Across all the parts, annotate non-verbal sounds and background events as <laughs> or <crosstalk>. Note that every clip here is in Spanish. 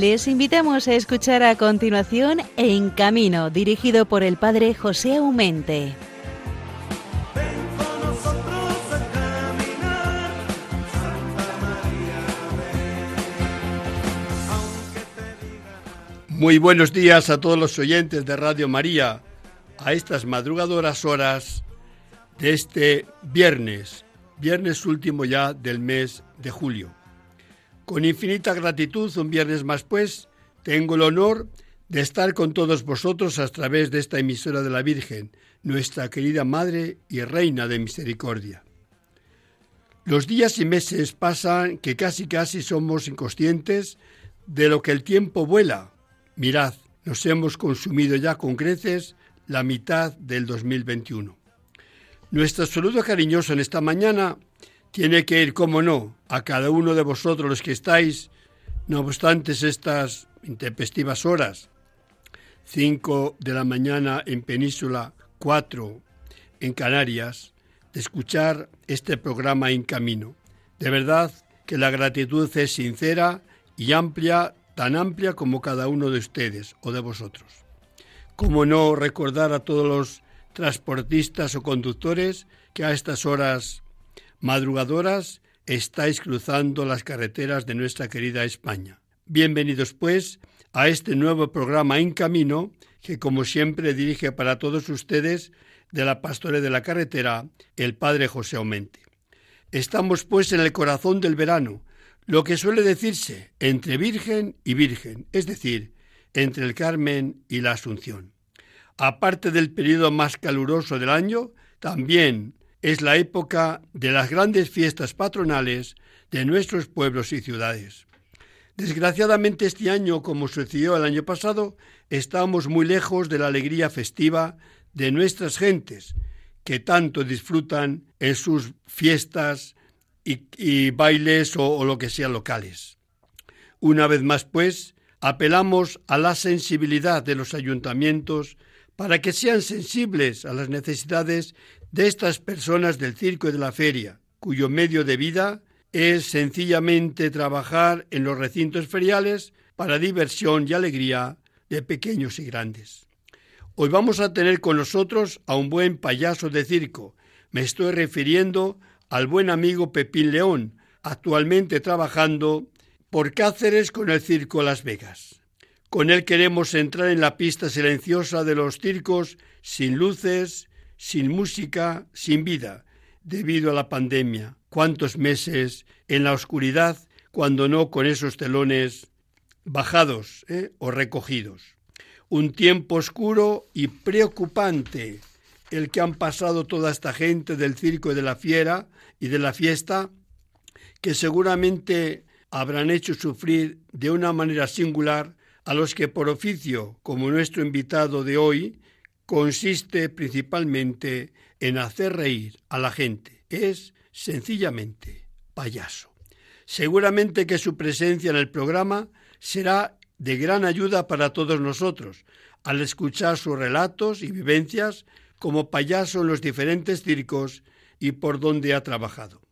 Les invitamos a escuchar a continuación En Camino, dirigido por el padre José Aumente. Muy buenos días a todos los oyentes de Radio María, a estas madrugadoras horas de este viernes, viernes último ya del mes de julio. Con infinita gratitud, un viernes más pues, tengo el honor de estar con todos vosotros a través de esta emisora de la Virgen, nuestra querida Madre y Reina de Misericordia. Los días y meses pasan que casi casi somos inconscientes de lo que el tiempo vuela Mirad, nos hemos consumido ya con creces la mitad del 2021. Nuestro saludo cariñoso en esta mañana tiene que ir, como no, a cada uno de vosotros los que estáis, no obstante estas intempestivas horas, 5 de la mañana en Península, 4 en Canarias, de escuchar este programa en camino. De verdad que la gratitud es sincera y amplia tan amplia como cada uno de ustedes o de vosotros. ¿Cómo no recordar a todos los transportistas o conductores que a estas horas madrugadoras estáis cruzando las carreteras de nuestra querida España? Bienvenidos, pues, a este nuevo programa En Camino que, como siempre, dirige para todos ustedes de la Pastore de la Carretera, el Padre José Aumente. Estamos, pues, en el corazón del verano, lo que suele decirse entre Virgen y Virgen, es decir, entre el Carmen y la Asunción. Aparte del periodo más caluroso del año, también es la época de las grandes fiestas patronales de nuestros pueblos y ciudades. Desgraciadamente este año, como sucedió el año pasado, estamos muy lejos de la alegría festiva de nuestras gentes, que tanto disfrutan en sus fiestas y, bailes o, o lo que sean locales. Una vez más, pues, apelamos a la sensibilidad de los ayuntamientos para que sean sensibles a las necesidades de estas personas del circo y de la feria, cuyo medio de vida es sencillamente trabajar en los recintos feriales para diversión y alegría de pequeños y grandes. Hoy vamos a tener con nosotros a un buen payaso de circo. Me estoy refiriendo al buen amigo Pepín León, actualmente trabajando por Cáceres con el Circo Las Vegas. Con él queremos entrar en la pista silenciosa de los circos sin luces, sin música, sin vida, debido a la pandemia. ¿Cuántos meses en la oscuridad cuando no con esos telones bajados eh, o recogidos? Un tiempo oscuro y preocupante el que han pasado toda esta gente del circo y de la fiera y de la fiesta, que seguramente habrán hecho sufrir de una manera singular a los que por oficio, como nuestro invitado de hoy, consiste principalmente en hacer reír a la gente. Es sencillamente payaso. Seguramente que su presencia en el programa será de gran ayuda para todos nosotros al escuchar sus relatos y vivencias como payaso en los diferentes circos y por donde ha trabajado.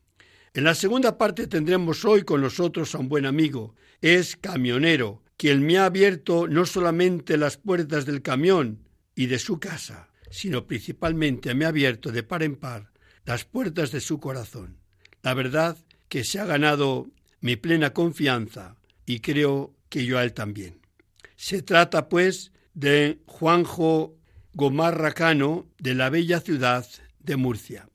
En la segunda parte tendremos hoy con nosotros a un buen amigo. Es camionero, quien me ha abierto no solamente las puertas del camión y de su casa, sino principalmente me ha abierto de par en par las puertas de su corazón. La verdad que se ha ganado mi plena confianza y creo que yo a él también. Se trata, pues, de Juanjo Gomarracano de la bella ciudad de Murcia.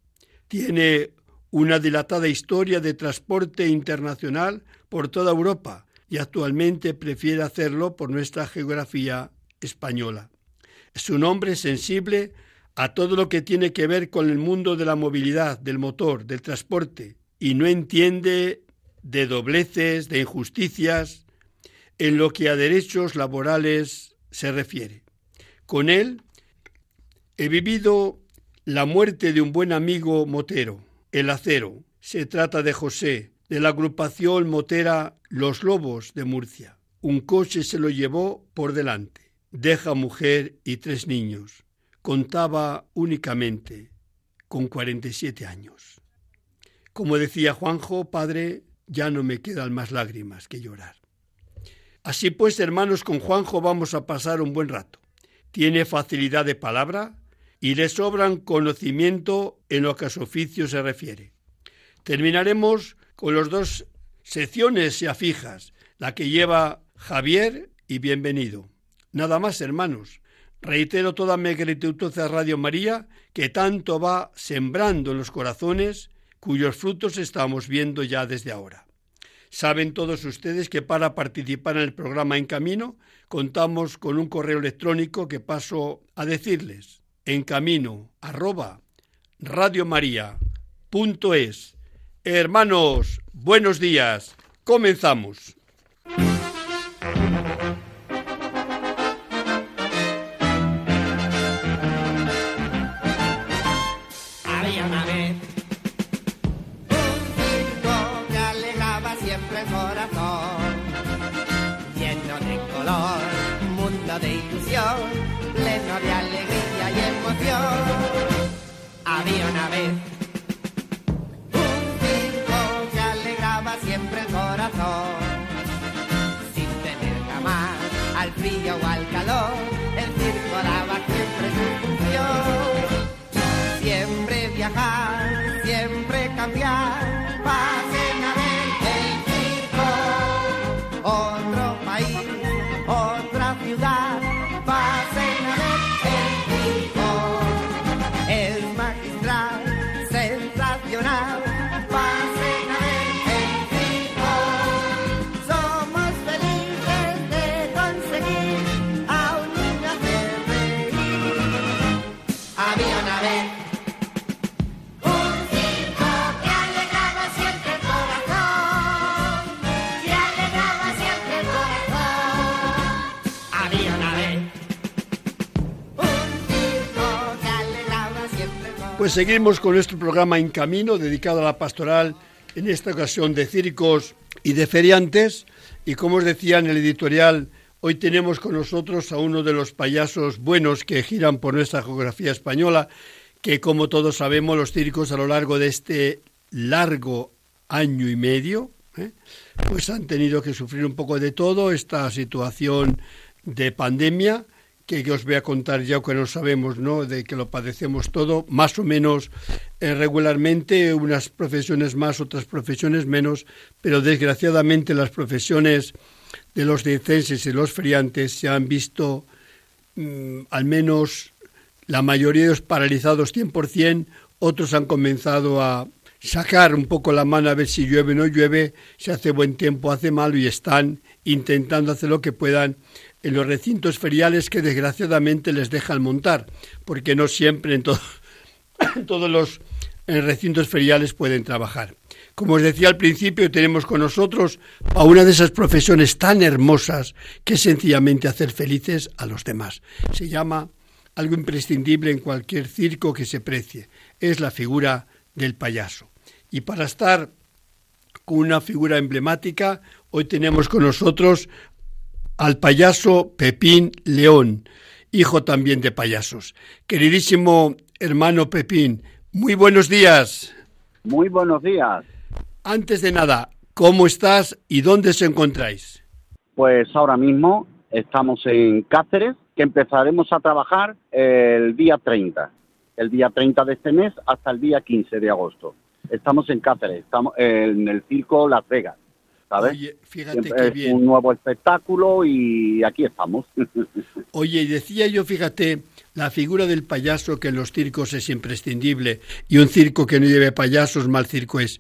Tiene una dilatada historia de transporte internacional por toda Europa y actualmente prefiere hacerlo por nuestra geografía española. Es un hombre sensible a todo lo que tiene que ver con el mundo de la movilidad, del motor, del transporte, y no entiende de dobleces, de injusticias, en lo que a derechos laborales se refiere. Con él He vivido la muerte de un buen amigo motero, el acero. Se trata de José, de la agrupación motera Los Lobos de Murcia. Un coche se lo llevó por delante. Deja mujer y tres niños. Contaba únicamente con 47 años. Como decía Juanjo, padre, ya no me quedan más lágrimas que llorar. Así pues, hermanos, con Juanjo vamos a pasar un buen rato. Tiene facilidad de palabra y le sobran conocimiento en lo que a su oficio se refiere. Terminaremos con las dos secciones ya fijas, la que lleva Javier y bienvenido. Nada más, hermanos. Reitero toda mi gratitud a Radio María, que tanto va sembrando en los corazones, cuyos frutos estamos viendo ya desde ahora. Saben todos ustedes que para participar en el programa En Camino contamos con un correo electrónico que paso a decirles en camino. Hermanos, buenos días. Comenzamos. Pues seguimos con nuestro programa En Camino, dedicado a la pastoral, en esta ocasión de circos y de feriantes. Y como os decía en el editorial, hoy tenemos con nosotros a uno de los payasos buenos que giran por nuestra geografía española, que como todos sabemos, los circos a lo largo de este largo año y medio, ¿eh? pues han tenido que sufrir un poco de todo esta situación de pandemia que, os voy a contar ya que no sabemos, ¿no? De que lo padecemos todo, más o menos eh, regularmente, unas profesiones más, otras profesiones menos, pero desgraciadamente las profesiones de los circenses y los feriantes se han visto mm, al menos la mayoría de ellos paralizados 100%, otros han comenzado a sacar un poco la mano a ver si llueve o no llueve, si hace buen tiempo, hace malo y están intentando hacer lo que puedan en los recintos feriales que desgraciadamente les dejan montar, porque no siempre en, <coughs> todos los recintos feriales pueden trabajar. Como os decía al principio, tenemos con nosotros a una de esas profesiones tan hermosas que es sencillamente hacer felices a los demás. Se llama algo imprescindible en cualquier circo que se precie. Es la figura del payaso. Y para estar con una figura emblemática, hoy tenemos con nosotros al payaso Pepín León, hijo también de payasos. Queridísimo hermano Pepín, muy buenos días. Muy buenos días. Antes de nada, ¿cómo estás y dónde se encontráis? Pues ahora mismo estamos en Cáceres, que empezaremos a trabajar el día 30, el día 30 de este mes hasta el día 15 de agosto. Estamos en Cáceres, estamos en el circo Las Vegas. Oye, fíjate qué bien. un nuevo espectáculo y aquí estamos. <laughs> Oye, decía yo, fíjate, la figura del payaso que en los circos es imprescindible y un circo que no lleve payasos, mal circo es.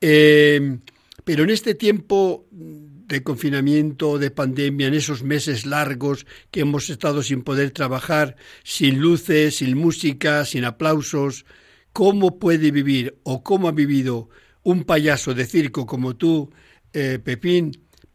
Eh, pero en este tiempo de confinamiento, de pandemia, en esos meses largos que hemos estado sin poder trabajar, sin luces, sin música, sin aplausos, ¿cómo puede vivir o cómo ha vivido un payaso de circo como tú eh, Pepín,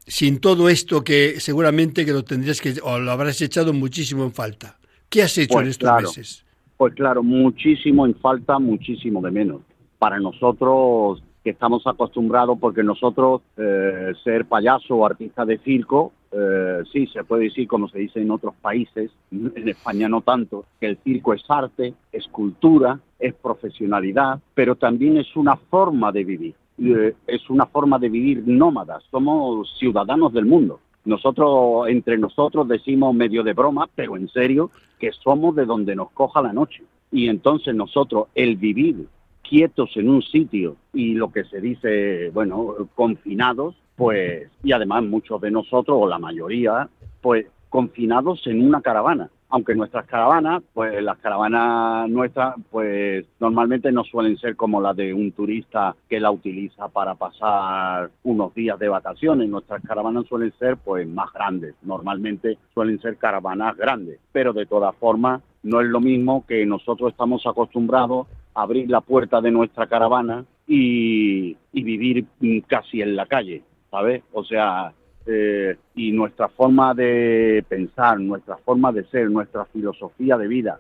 sin todo esto que seguramente que lo tendrías que, o lo habrás echado muchísimo en falta. ¿Qué has hecho pues en estos meses? Pues claro, muchísimo en falta, muchísimo de menos. Para nosotros que estamos acostumbrados, porque nosotros eh, ser payaso o artista de circo, eh, sí, se puede decir como se dice en otros países, en España no tanto, que el circo es arte, es cultura, es profesionalidad, pero también es una forma de vivir. Eh, es una forma de vivir nómada, somos ciudadanos del mundo. Nosotros, entre nosotros decimos medio de broma, pero en serio, que somos de donde nos coja la noche. Y entonces nosotros, el vivir quietos en un sitio y lo que se dice, bueno, confinados, pues, y además muchos de nosotros, o la mayoría, pues confinados en una caravana aunque nuestras caravanas, pues las caravanas nuestras, pues normalmente no suelen ser como las de un turista que la utiliza para pasar unos días de vacaciones. Nuestras caravanas suelen ser pues más grandes. Normalmente suelen ser caravanas grandes, pero de todas formas no es lo mismo que nosotros estamos acostumbrados a abrir la puerta de nuestra caravana y, y vivir casi en la calle, ¿sabes? O sea, eh, y nuestra forma de pensar, nuestra forma de ser, nuestra filosofía de vida,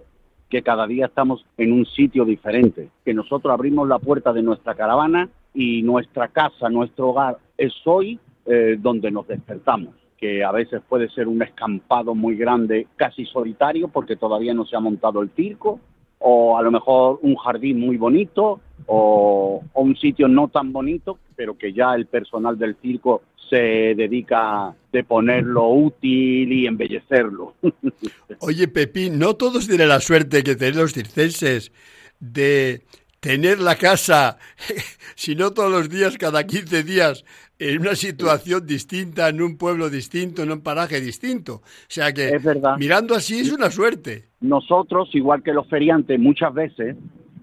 que cada día estamos en un sitio diferente, que nosotros abrimos la puerta de nuestra caravana y nuestra casa, nuestro hogar es hoy eh, donde nos despertamos que a veces puede ser un escampado muy grande, casi solitario, porque todavía no se ha montado el circo, o a lo mejor un jardín muy bonito, o, un sitio no tan bonito, pero que ya el personal del circo se dedica de ponerlo útil y embellecerlo. <laughs> Oye, Pepín, no todos tienen la suerte que tienen los circenses de tener la casa, <laughs> si no todos los días, cada 15 días, en una situación distinta, en un pueblo distinto, en un paraje distinto. O sea que, mirando así, es una suerte. Nosotros, igual que los feriantes, muchas veces,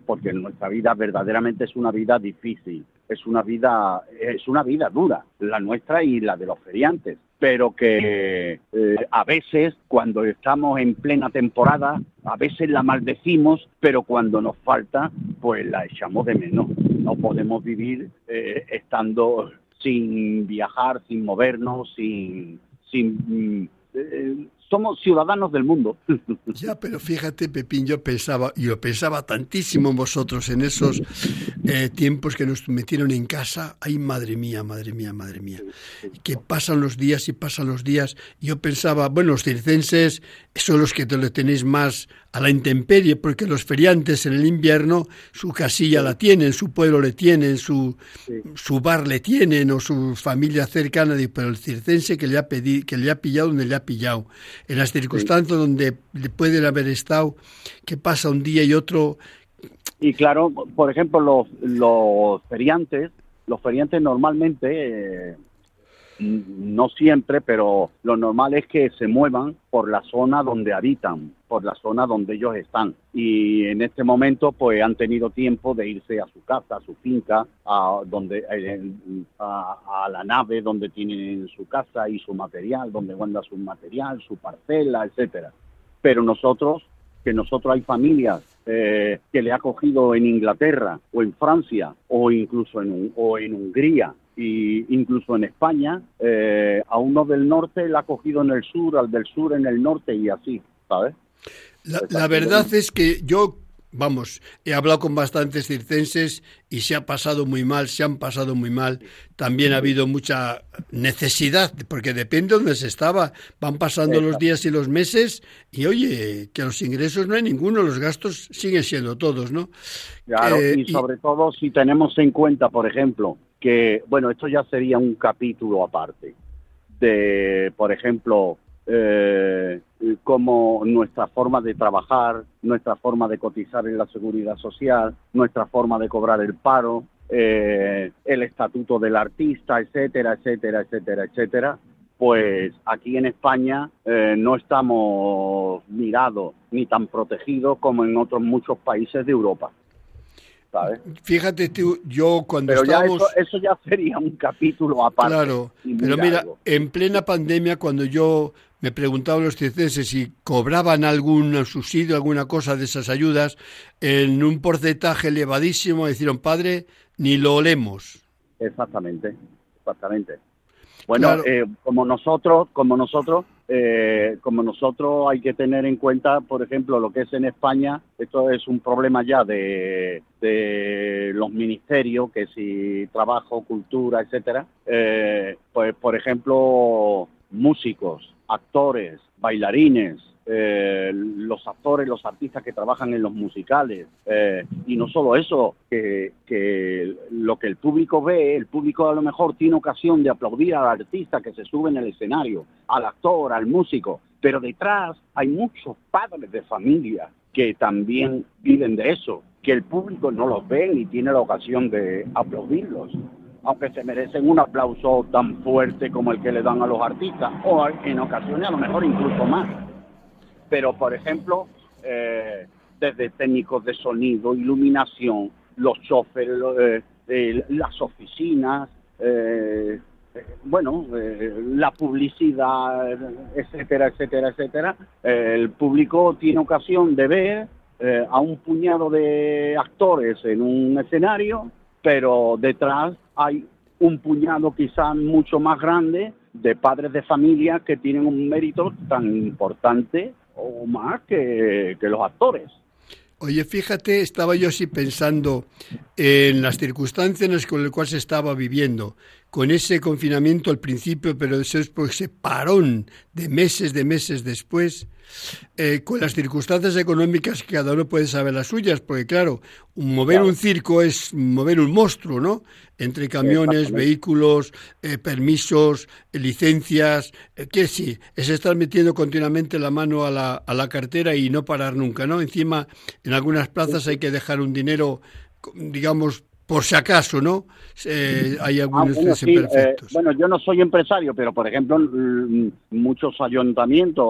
porque nuestra vida verdaderamente es una vida difícil, es una vida, es una vida dura, la nuestra y la de los feriantes, pero que eh, a veces cuando estamos en plena temporada, a veces la maldecimos, pero cuando nos falta, pues la echamos de menos. No podemos vivir eh, estando sin viajar, sin movernos, sin, sin mm, eh, somos ciudadanos del mundo. <laughs> Ya, pero fíjate, Pepín, yo pensaba, yo pensaba tantísimo en vosotros en esos eh, tiempos que nos metieron en casa. Ay, madre mía, madre mía, madre mía. Que pasan los días y pasan los días. Yo pensaba, bueno, los circenses son los que te lo tenéis más a la intemperie, porque los feriantes en el invierno su casilla la tienen, su pueblo le tienen, su, su bar le tienen, o su familia cercana, pero el circense que le ha pedido, que le ha pillado donde le ha pillado. En las circunstancias donde pueden haber estado, que pasa un día y otro. Y claro, por ejemplo, los, los feriantes, los feriantes normalmente, eh, no siempre, pero lo normal es que se muevan por la zona donde habitan, por la zona donde ellos están. Y en este momento, pues han tenido tiempo de irse a su casa, a su finca, a, donde, eh, a, la nave donde tienen su casa y su material, donde guarda su material, su parcela, etcétera. Pero nosotros, que nosotros hay familias eh, que le ha cogido en Inglaterra o en Francia o incluso en, o en Hungría y incluso en España, eh, a uno del norte le ha cogido en el sur, al del sur en el norte y así, ¿sabes? La, verdad es que yo, vamos, he hablado con bastantes circenses y se ha pasado muy mal, se han pasado muy mal. También ha habido mucha necesidad, porque depende de dónde se estaba. Van pasando los días y los meses y oye, que los ingresos no hay ninguno, los gastos siguen siendo todos, ¿no? Claro, eh, y sobre todo si tenemos en cuenta, por ejemplo, que, bueno, esto ya sería un capítulo aparte, de, por ejemplo, eh, como nuestra forma de trabajar, nuestra forma de cotizar en la seguridad social, nuestra forma de cobrar el paro, eh, el estatuto del artista, etcétera, etcétera, etcétera, etcétera, pues aquí en España eh, no estamos mirados ni tan protegidos como en otros muchos países de Europa. Fíjate tú, yo cuando pero eso, ya sería un capítulo aparte. Claro, pero mira, en plena pandemia, cuando yo me preguntaba a los circenses si cobraban algún subsidio, alguna cosa de esas ayudas, en un porcentaje elevadísimo, decían, padre, ni lo olemos. Exactamente, exactamente. Bueno, eh, como nosotros, como nosotros, eh, como nosotros hay que tener en cuenta, por ejemplo, lo que es en España, esto es un problema ya de, los ministerios, que si trabajo, cultura, etcétera, eh, pues por ejemplo, músicos, actores, bailarines, eh, los actores, los artistas que trabajan en los musicales. Eh, y no solo eso, que, que, lo que el público ve, el público a lo mejor tiene ocasión de aplaudir al artista que se sube en el escenario, al actor, al músico, pero detrás hay muchos padres de familia que también viven de eso, que el público no los ve ni tiene la ocasión de aplaudirlos aunque se merecen un aplauso tan fuerte como el que le dan a los artistas, o en ocasiones a lo mejor incluso más. Pero por ejemplo, eh, desde técnicos de sonido, iluminación, los choferes, eh, eh, las oficinas, bueno, la publicidad, etcétera, etcétera, etcétera, el público tiene ocasión de ver a un puñado de actores en un escenario, pero detrás hay un puñado quizás mucho más grande de padres de familia que tienen un mérito tan importante o más que, los actores. Oye, fíjate, estaba yo así pensando en las circunstancias con las cuales se estaba viviendo, con ese confinamiento al principio, pero después ese parón de meses, de meses después, eh, con las circunstancias económicas que cada uno puede saber las suyas, porque claro, mover un circo es mover un monstruo, ¿no? Entre camiones, vehículos, eh, permisos, licencias, eh, que sí, es estar metiendo continuamente la mano a la, a la cartera y no parar nunca, ¿no? Encima, en algunas plazas hay que dejar un dinero, digamos, por si acaso, ¿no? hay ah, algunos bueno, bueno, yo no soy empresario, pero por ejemplo, muchos ayuntamientos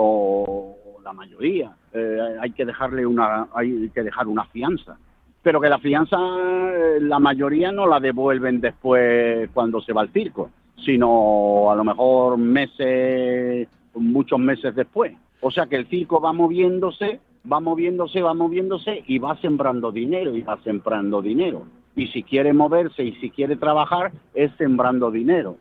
la mayoría. Eh, hay que dejarle una, hay que dejar una fianza. Pero que la fianza, eh, la mayoría no la devuelven después cuando se va al circo, sino a lo mejor meses, muchos meses después. O sea que el circo va moviéndose, va moviéndose, va moviéndose y va sembrando dinero y va sembrando dinero. Y si quiere moverse y si quiere trabajar, es sembrando dinero.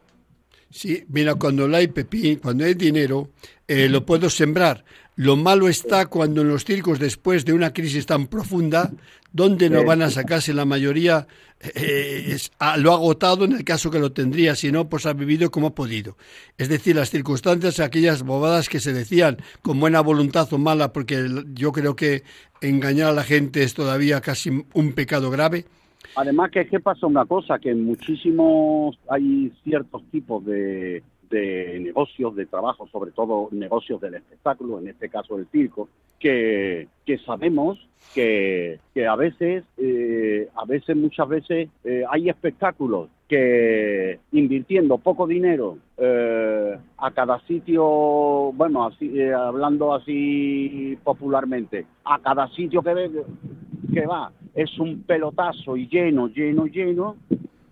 Sí, mira, cuando hay pepín, cuando hay dinero, eh, lo puedo sembrar. Lo malo está cuando en los circos, después de una crisis tan profunda, donde no van a sacarse la mayoría, eh, lo ha agotado en el caso que lo tendría, si no, pues ha vivido como ha podido. Es decir, las circunstancias, aquellas bobadas que se decían con buena voluntad o mala, porque yo creo que engañar a la gente es todavía casi un pecado grave. Además que, que pasa una cosa, que muchísimos hay ciertos tipos de, de negocios, de trabajo, sobre todo negocios del espectáculo, en este caso el circo, que, que sabemos que, que, a veces, eh, a veces, muchas veces, eh, hay espectáculos que invirtiendo poco dinero eh, a cada sitio, bueno, así, hablando así popularmente, a cada sitio que, que va es un pelotazo y lleno, lleno, lleno,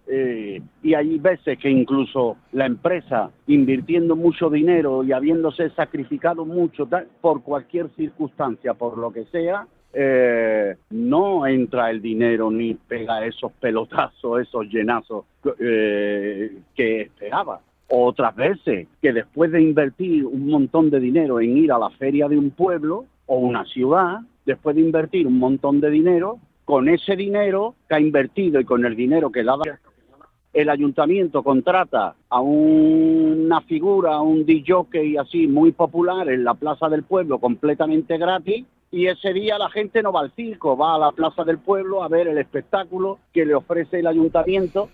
eh, y hay veces que incluso la empresa invirtiendo mucho dinero y habiéndose sacrificado mucho por cualquier circunstancia, por lo que sea, eh, no entra el dinero ni pega esos pelotazos, esos llenazos eh, que esperaba. Otras veces que después de invertir un montón de dinero en ir a la feria de un pueblo o una ciudad, después de invertir un montón de dinero, con ese dinero que ha invertido y con el dinero que da el ayuntamiento contrata a una figura, a un DJ así muy popular en la Plaza del Pueblo completamente gratis y ese día la gente no va al circo, va a la Plaza del Pueblo a ver el espectáculo que le ofrece el ayuntamiento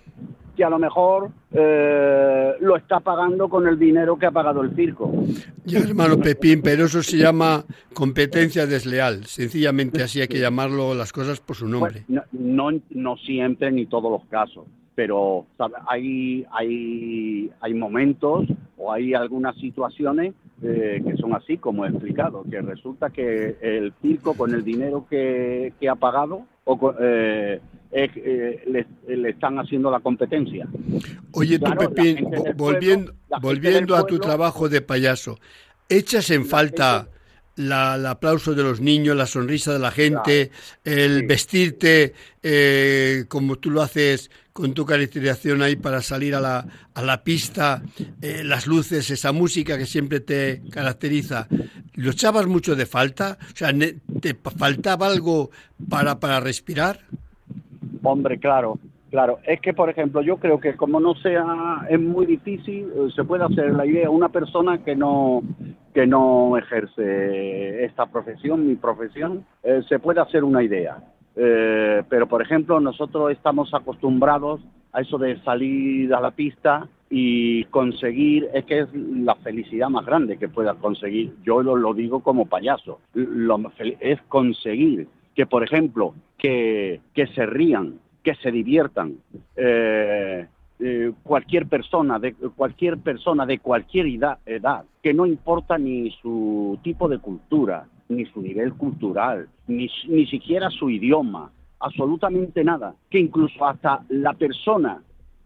que a lo mejor eh, lo está pagando con el dinero que ha pagado el circo. Ya, hermano Pepín, pero eso se llama competencia desleal. Sencillamente así hay que llamarlo las cosas por su nombre. no, no, no siempre ni todos los casos pero hay, hay, hay momentos o hay algunas situaciones eh, que son así como he explicado, que resulta que el circo con el dinero que, ha pagado o, eh, eh, le, están haciendo la competencia. Oye, tú, Pepín, volviendo, volviendo a tu trabajo de payaso, ¿echas en falta la, el aplauso de los niños, la sonrisa de la gente, el vestirte eh, como tú lo haces con tu caracterización ahí para salir a la, a la pista, eh, las luces, esa música que siempre te caracteriza, ¿lo echabas mucho de falta? O sea, ¿te faltaba algo para, para respirar? Hombre, claro. Claro, es que por ejemplo yo creo que como no sea, es muy difícil, eh, se puede hacer la idea, una persona que no, que no ejerce esta profesión, mi profesión, eh, se puede hacer una idea. Eh, pero por ejemplo nosotros estamos acostumbrados a eso de salir a la pista y conseguir, es que es la felicidad más grande que puedas conseguir, yo lo, lo digo como payaso, lo, es conseguir que por ejemplo que, que se rían, que se diviertan. Eh, eh, cualquier persona de cualquier persona de cualquier edad, edad, que no importa ni su tipo de cultura, ni su nivel cultural, ni, ni siquiera su idioma, absolutamente nada, que incluso hasta la persona,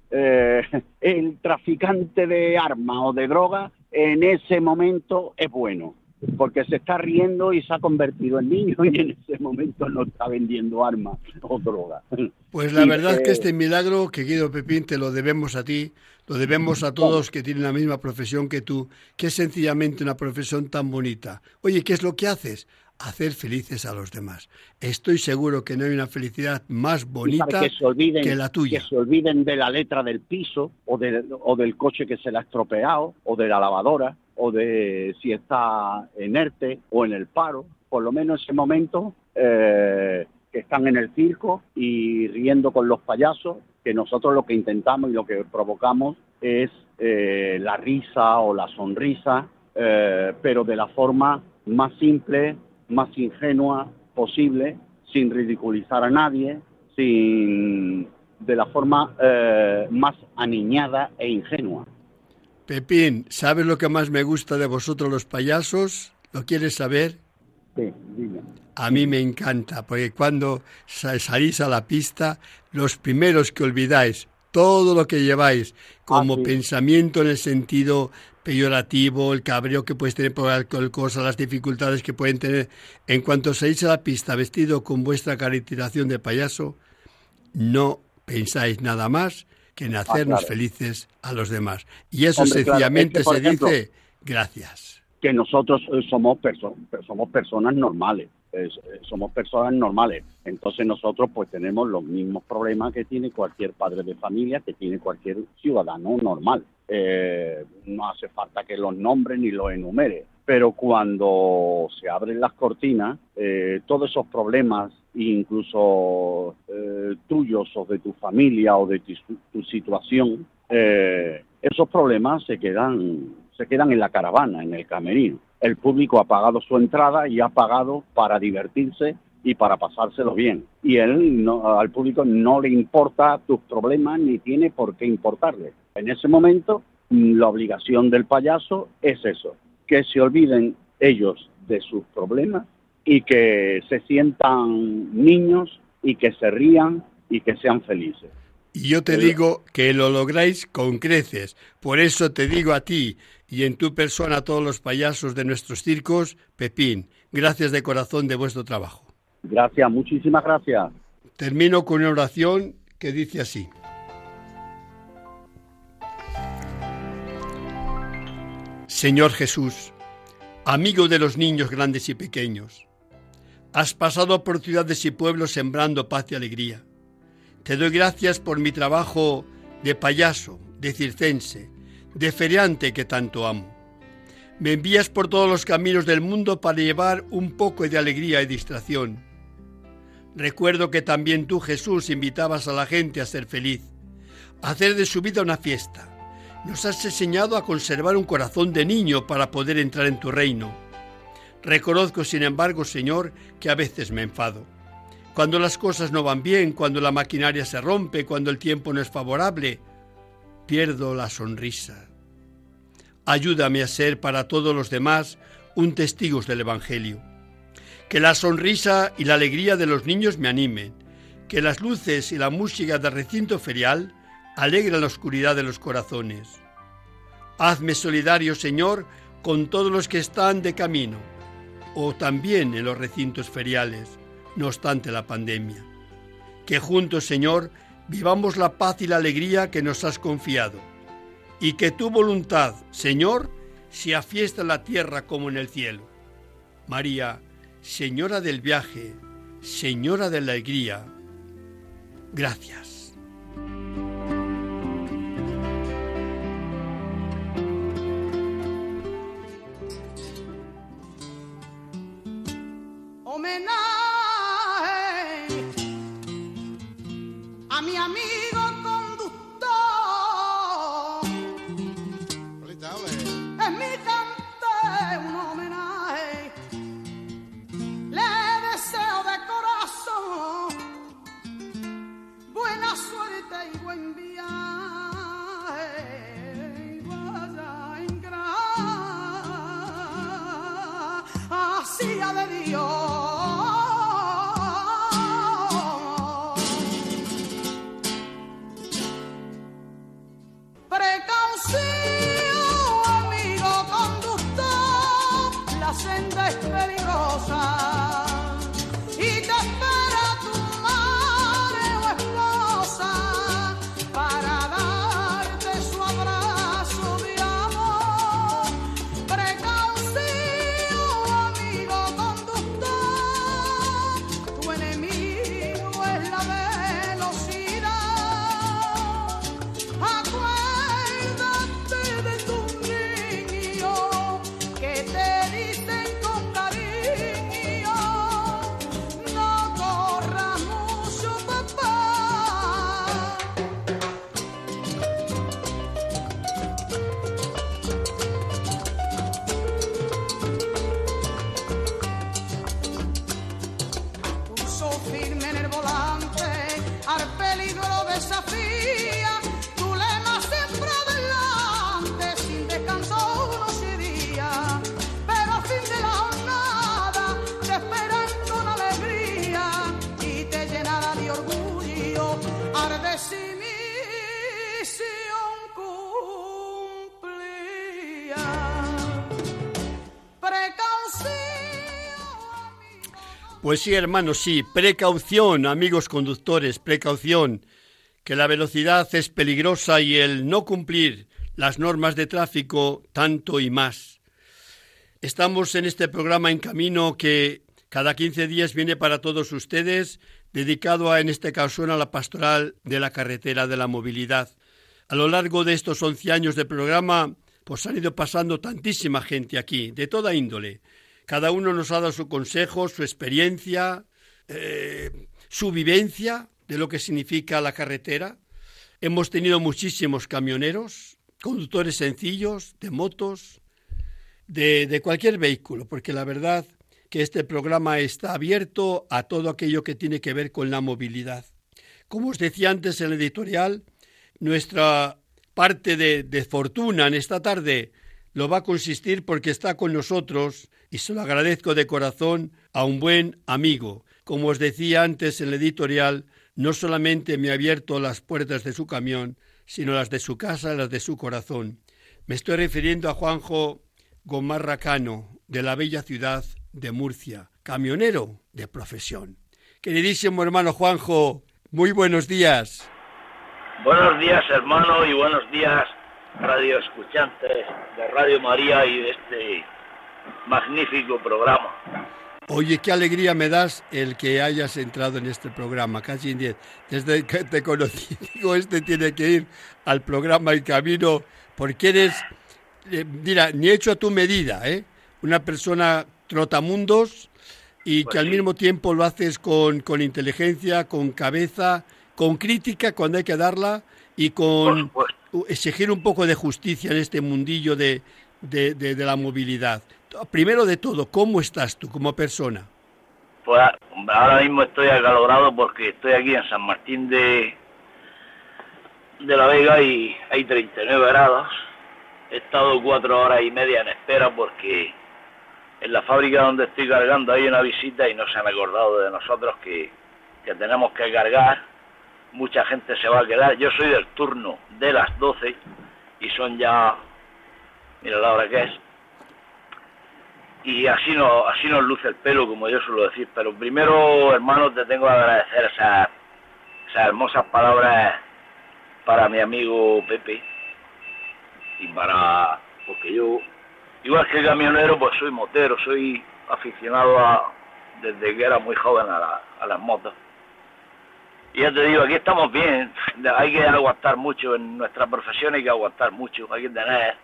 eh, <laughs> el traficante de armas o de droga, en ese momento es bueno porque se está riendo y se ha convertido en niño <laughs> y en ese momento no está vendiendo armas o droga. Pues la verdad es que este milagro, que Guido Pepín, te lo debemos a ti, lo debemos a todos que tienen la misma profesión que tú, que es sencillamente una profesión tan bonita. Oye, ¿qué es lo que haces? Hacer felices a los demás. Estoy seguro que no hay una felicidad más bonita que, la tuya. Que se olviden de la letra del piso o, o del coche que se le ha estropeado o de la lavadora o de si está en ERTE o en el paro, por lo menos ese momento eh, que están en el circo y riendo con los payasos, que nosotros lo que intentamos y lo que provocamos es eh, la risa o la sonrisa, eh, pero de la forma más simple, más ingenua posible, sin ridiculizar a nadie, sin de la forma más aniñada e ingenua. Pepín, ¿sabes lo que más me gusta de vosotros los payasos? ¿Lo quieres saber? Sí, dime. A mí me encanta, porque cuando salís a la pista, los primeros que olvidáis todo lo que lleváis como ah, pensamiento en el sentido peyorativo, el cabreo que puedes tener por alcohol, cosas, las dificultades que pueden tener. En cuanto salís a la pista vestido con vuestra caracterización de payaso, no pensáis nada más en ah, hacernos felices a los demás. Y eso sencillamente se dice gracias. Que nosotros eh, somos, somos personas normales. Eh, somos personas normales. Entonces nosotros pues tenemos los mismos problemas que tiene cualquier padre de familia, que tiene cualquier ciudadano normal. Eh, no hace falta que los nombre ni los enumere. Pero cuando se abren las cortinas, todos esos problemas incluso eh, tuyos o de tu familia o de tu, situación, eh, esos problemas se quedan, se quedan en la caravana, en el camerino. El público ha pagado su entrada y ha pagado para divertirse y para pasárselo bien. Y él no, al público no le importa tus problemas ni tiene por qué importarle. En ese momento, la obligación del payaso es eso, que se olviden ellos de sus problemas y que se sientan niños y que se rían y que sean felices. Y yo te digo que lo lográis con creces. Por eso te digo a ti y en tu persona a todos los payasos de nuestros circos, Pepín, gracias de corazón de vuestro trabajo. Gracias, muchísimas gracias. Termino con una oración que dice así. Señor Jesús, amigo de los niños grandes y pequeños, Has pasado por ciudades y pueblos sembrando paz y alegría. Te doy gracias por mi trabajo de payaso, de circense, de feriante que tanto amo. Me envías por todos los caminos del mundo para llevar un poco de alegría y distracción. Recuerdo que también tú, Jesús, invitabas a la gente a ser feliz, a hacer de su vida una fiesta. Nos has enseñado a conservar un corazón de niño para poder entrar en tu reino Reconozco, sin embargo, Señor, que a veces me enfado. Cuando las cosas no van bien, cuando la maquinaria se rompe, cuando el tiempo no es favorable, pierdo la sonrisa. Ayúdame a ser para todos los demás un testigo del Evangelio. Que la sonrisa y la alegría de los niños me animen, que las luces y la música del recinto ferial alegren la oscuridad de los corazones. Hazme solidario, Señor, con todos los que están de camino o también en los recintos feriales, no obstante la pandemia. Que juntos, Señor, vivamos la paz y la alegría que nos has confiado. Y que tu voluntad, Señor, se afiesta en la tierra como en el cielo. María, Señora del viaje, Señora de la alegría, gracias. Homenaje. a mí. Pues sí, hermanos, sí. Precaución, amigos conductores, precaución. Que la velocidad es peligrosa y el no cumplir las normas de tráfico tanto y más. Estamos en este programa en camino que cada 15 días viene para todos ustedes, dedicado a, en este caso, a la pastoral de la carretera de la movilidad. A lo largo de estos 11 años de programa, pues han ido pasando tantísima gente aquí, de toda índole cada uno nos ha dado su consejo, su experiencia, eh, su vivencia de lo que significa la carretera. Hemos tenido muchísimos camioneros, conductores sencillos, de motos, de, cualquier vehículo, porque la verdad que este programa está abierto a todo aquello que tiene que ver con la movilidad. Como os decía antes en el editorial, nuestra parte de fortuna en esta tarde lo va a consistir porque está con nosotros y se lo agradezco de corazón a un buen amigo. Como os decía antes en el editorial, no solamente me ha abierto las puertas de su camión, sino las de su casa, las de su corazón. Me estoy refiriendo a Juanjo Gomarracano, de la bella ciudad de Murcia, camionero de profesión. Queridísimo hermano Juanjo, muy buenos días. Buenos días, hermano, y buenos días radio escuchantes de Radio María y de este magnífico programa. Oye, qué alegría me das el que hayas entrado en este programa, casi en 10. Desde que te conocí, <laughs> digo, este tiene que ir al programa El Camino, porque eres, eh, mira, ni hecho a tu medida, ¿eh? Una persona trotamundos y Pues que al mismo tiempo lo haces con, con inteligencia, con cabeza, con crítica cuando hay que darla y con exigir un poco de justicia en este mundillo de, de, de- de la movilidad. Primero de todo, ¿cómo estás tú como persona? Pues ahora mismo estoy acalorado porque estoy aquí en San Martín de, de la Vega y hay 39 grados. He estado cuatro horas y media en espera porque en la fábrica donde estoy cargando hay una visita y no se han acordado de nosotros que, que tenemos que cargar. Mucha gente se va a quedar. Yo soy del turno de las 12 y son ya, mira la hora que es, y así no así nos luce el pelo como yo suelo decir. Pero primero hermano te tengo que agradecer esas esas hermosas palabras para mi amigo Pepe y para porque yo igual que camionero pues soy motero soy aficionado a desde que era muy joven a, la- a las motos. Y ya te digo aquí estamos bien <laughs> hay que aguantar mucho en nuestra profesión hay que aguantar mucho hay que tener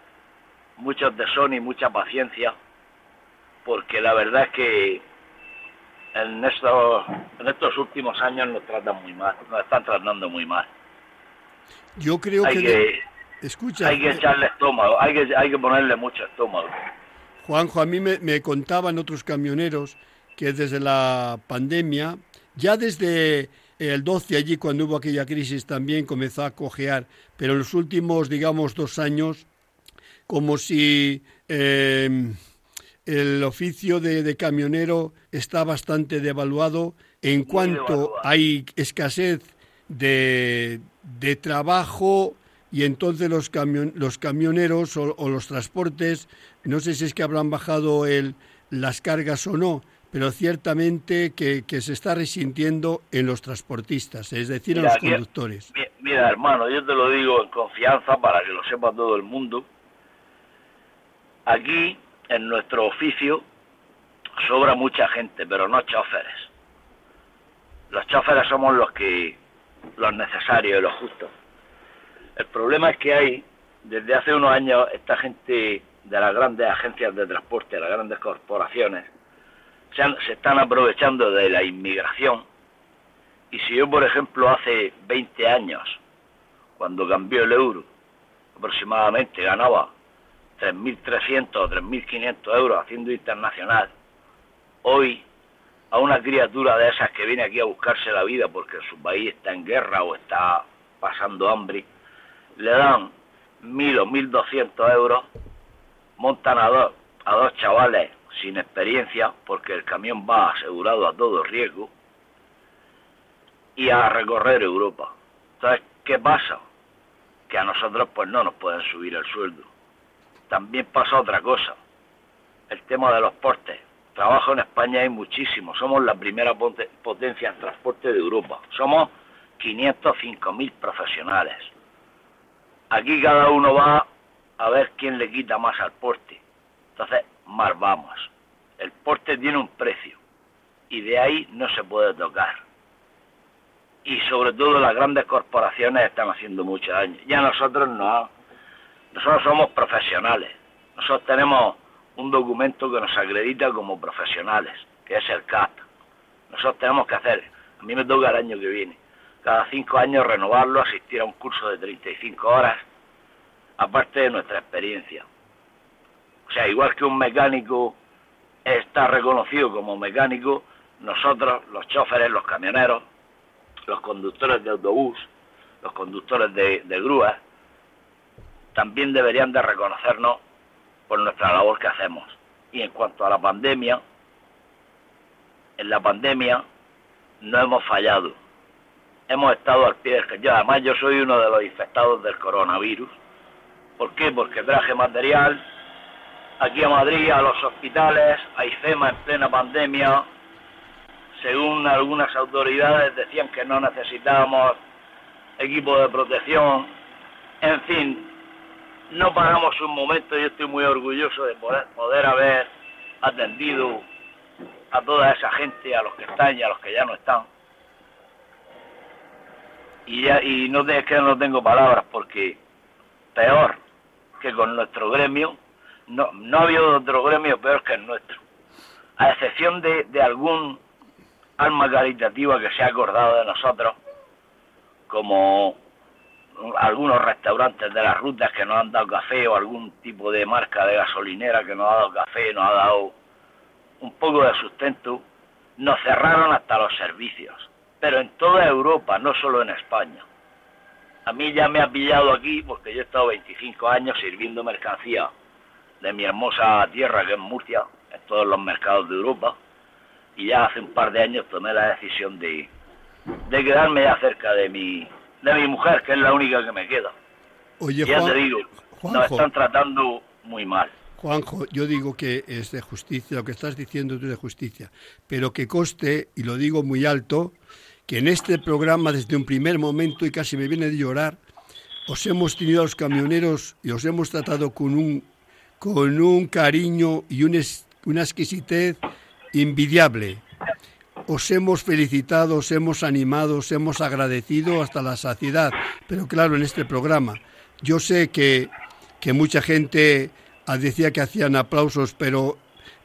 mucho tesón y mucha paciencia porque la verdad es que en estos, en estos últimos años nos tratan muy mal, nos están tratando muy mal. Yo creo Hay que... que, Escucha, hay que echarle estómago, hay que, hay que ponerle mucho estómago. Juanjo, a mí me, me contaban otros camioneros que desde la pandemia, ya desde el 12 allí cuando hubo aquella crisis también comenzó a cojear, pero en los últimos, digamos, dos años, como si eh, el oficio de, de camionero está bastante devaluado en cuanto hay escasez de, de trabajo y entonces los, camion- los camioneros o, o los transportes, no sé si es que habrán bajado el, las cargas o no, pero ciertamente que, se está resintiendo en los transportistas, es decir, en los conductores. Mira, hermano, yo te lo digo en confianza para que lo sepa todo el mundo. Aquí, en nuestro oficio, sobra mucha gente, pero no choferes. Los choferes somos los que, los necesarios y los justos. El problema es que hay, desde hace unos años, esta gente de las grandes agencias de transporte, las grandes corporaciones, se, están aprovechando de la inmigración. Y si yo, por ejemplo, hace 20 años, cuando cambió el euro, aproximadamente ganaba 3.300 o 3.500 euros haciendo internacional, hoy a una criatura de esas que viene aquí a buscarse la vida porque su país está en guerra o está pasando hambre, le dan 1.000 o 1.200 euros, montan a dos, a dos chavales sin experiencia, porque el camión va asegurado a todo riesgo, y a recorrer Europa. Entonces, ¿qué pasa? Que a nosotros pues no nos pueden subir el sueldo. También pasa otra cosa, el tema de los portes. Trabajo en España hay muchísimo, somos la primera potencia en transporte de Europa. Somos 505.000 profesionales. Aquí cada uno va a ver quién le quita más al porte. Entonces, más vamos. El porte tiene un precio y de ahí no se puede tocar. Y sobre todo las grandes corporaciones están haciendo mucho daño. Ya nosotros no. Nosotros somos profesionales. Nosotros tenemos un documento que nos acredita como profesionales, que es el CAT. Nosotros tenemos que hacer, a mí me toca el año que viene, cada cinco años renovarlo, asistir a un curso de 35 horas, aparte de nuestra experiencia. O sea, igual que un mecánico está reconocido como mecánico, nosotros, los choferes, los camioneros, los conductores de autobús, los conductores de, de grúas, también deberían de reconocernos por nuestra labor que hacemos. Y en cuanto a la pandemia, en la pandemia no hemos fallado. Hemos estado al pie del yo Además, yo soy uno de los infectados del coronavirus. ¿Por qué? Porque traje material, aquí a Madrid, a los hospitales, a IFEMA en plena pandemia. Según algunas autoridades decían que no necesitábamos equipo de protección. En fin, no paramos un momento, yo estoy muy orgulloso de poder, haber atendido a toda esa gente, a los que están y a los que ya no están. Y, ya, y no es que no tengo palabras porque peor que con nuestro gremio no, no ha otro gremio peor que el nuestro, a excepción de, de algún alma caritativa que se ha acordado de nosotros, como algunos restaurantes de las rutas que nos han dado café o algún tipo de marca de gasolinera que nos ha dado café, nos ha dado un poco de sustento, nos cerraron hasta los servicios, pero en toda Europa, no solo en España. A mí ya me ha pillado aquí porque yo he estado 25 años sirviendo mercancía de mi hermosa tierra, que es Murcia, en todos los mercados de Europa, y ya hace un par de años tomé la decisión de, de quedarme ya cerca de mi, de mi mujer, que es la única que me queda. Oye, ya te digo, nos están tratando muy mal. Juanjo, yo digo que es de justicia, lo que estás diciendo es de justicia, pero que coste, y lo digo muy alto, que en este programa desde un primer momento, y casi me viene de llorar, os hemos tenido a los camioneros y os hemos tratado con un con un cariño y una exquisitez invidiable. Os hemos felicitado, os hemos animado, os hemos agradecido hasta la saciedad, pero claro, en este programa. Yo sé que, que mucha gente decía que hacían aplausos, pero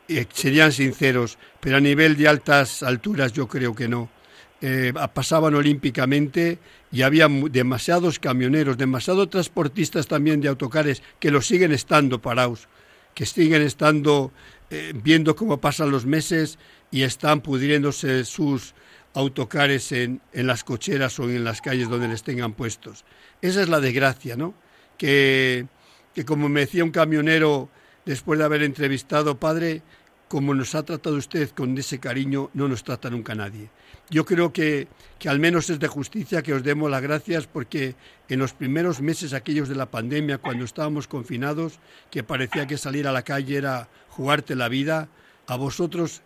eh, serían sinceros, pero a nivel de altas alturas yo creo que no. Eh, pasaban olímpicamente y había demasiados camioneros, demasiados transportistas también de autocares que lo siguen estando parados, que siguen estando eh, viendo cómo pasan los meses y están pudriéndose sus autocares en, en, las cocheras o en las calles donde les tengan puestos. Esa es la desgracia, ¿no? Que, que como me decía un camionero después de haber entrevistado, padre, como nos ha tratado usted con ese cariño, no nos trata nunca nadie. Yo creo que, que, al menos es de justicia que os demos las gracias porque en los primeros meses aquellos de la pandemia, cuando estábamos confinados, que parecía que salir a la calle era jugarte la vida, a vosotros,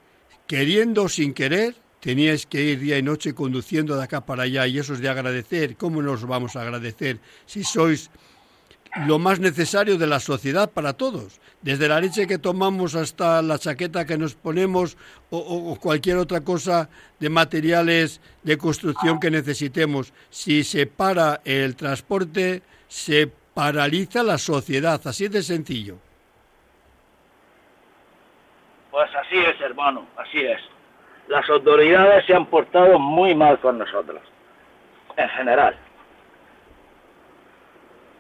queriendo o sin querer, teníais que ir día y noche conduciendo de acá para allá y eso es de agradecer. ¿Cómo nos vamos a agradecer si sois lo más necesario de la sociedad para todos? Desde la leche que tomamos hasta la chaqueta que nos ponemos o, cualquier otra cosa de materiales de construcción que necesitemos. Si se para el transporte, se paraliza la sociedad, así de sencillo. Pues así es, hermano, así es. Las autoridades se han portado muy mal con nosotros, en general.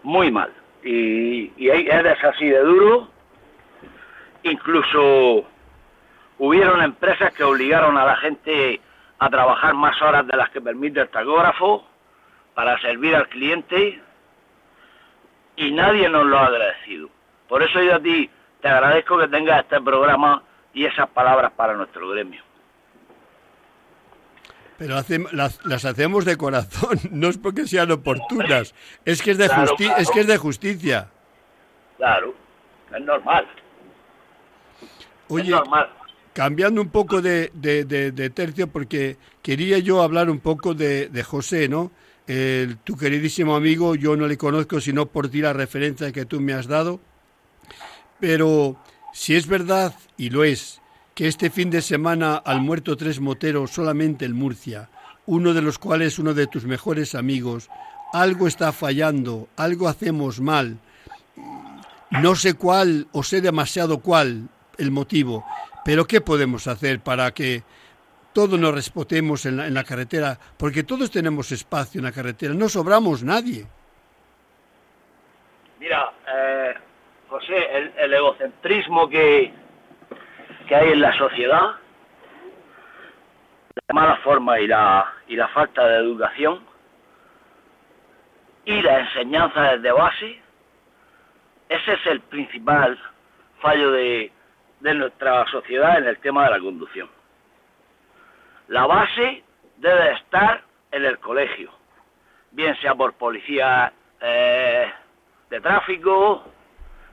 Muy mal. Y, y es así de duro. Incluso hubieron empresas que obligaron a la gente a trabajar más horas de las que permite el tacógrafo para servir al cliente y nadie nos lo ha agradecido. Por eso yo a ti te agradezco que tengas este programa y esas palabras para nuestro gremio. Pero las, hacemos de corazón, <laughs> no es porque sean oportunas, es que es de, es que es de justicia. Claro, es normal. Oye, cambiando un poco de, de, tercio, porque quería yo hablar un poco de, José, ¿no? tu queridísimo amigo, yo no le conozco sino por ti la referencia que tú me has dado, pero si es verdad, y lo es, que este fin de semana han muerto tres moteros solamente en Murcia, uno de los cuales uno de tus mejores amigos, algo está fallando, algo hacemos mal. No sé cuál o sé demasiado cuál el motivo, pero ¿qué podemos hacer para que todos nos respetemos en la, carretera? Porque todos tenemos espacio en la carretera, no sobramos nadie. Mira, eh, José, el, egocentrismo que, que hay en la sociedad, la mala forma y la, y la falta de educación y la enseñanza desde base, ese es el principal fallo de, de nuestra sociedad en el tema de la conducción. La base debe estar en el colegio, bien sea por policía eh, de tráfico,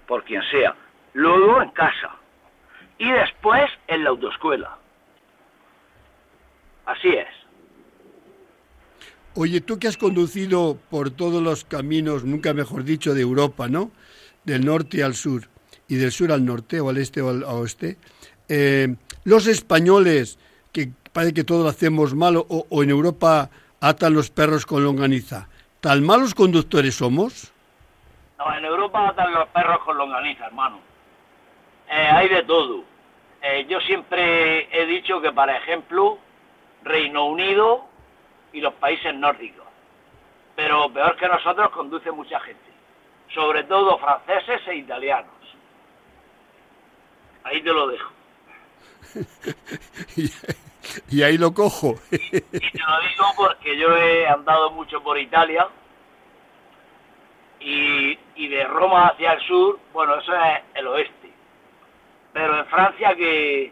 por quien sea. Luego en casa y después en la autoescuela. Así es. Oye, tú que has conducido por todos los caminos, nunca mejor dicho, de Europa, ¿no? Del norte al sur y del sur al norte o al este o al oeste. Eh, los españoles, que parece que todo lo hacemos mal, o, o en Europa atan los perros con longaniza, ¿tan malos conductores somos? No, en Europa atan los perros con longaniza, hermano. Eh, hay de todo. Eh, yo siempre he dicho que, por ejemplo, Reino Unido y los países nórdicos, pero peor que nosotros conduce mucha gente, sobre todo franceses e italianos. Ahí te lo dejo. <laughs> y ahí lo cojo. y te lo digo porque yo he andado mucho por Italia y, de Roma hacia el sur, bueno, eso es el oeste pero en Francia que,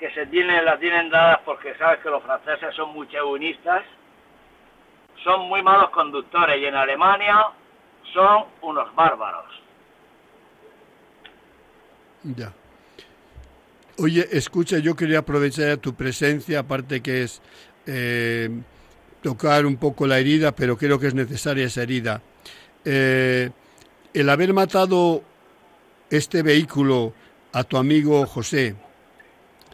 que se tienen, la tienen dadas porque sabes que los franceses son muy chauvinistas, son muy malos conductores y en Alemania son unos bárbaros. Ya. Oye, escucha, yo quería aprovechar tu presencia, aparte que es eh, tocar un poco la herida, pero creo que es necesaria esa herida. Eh, el haber matado este vehículo a tu amigo José.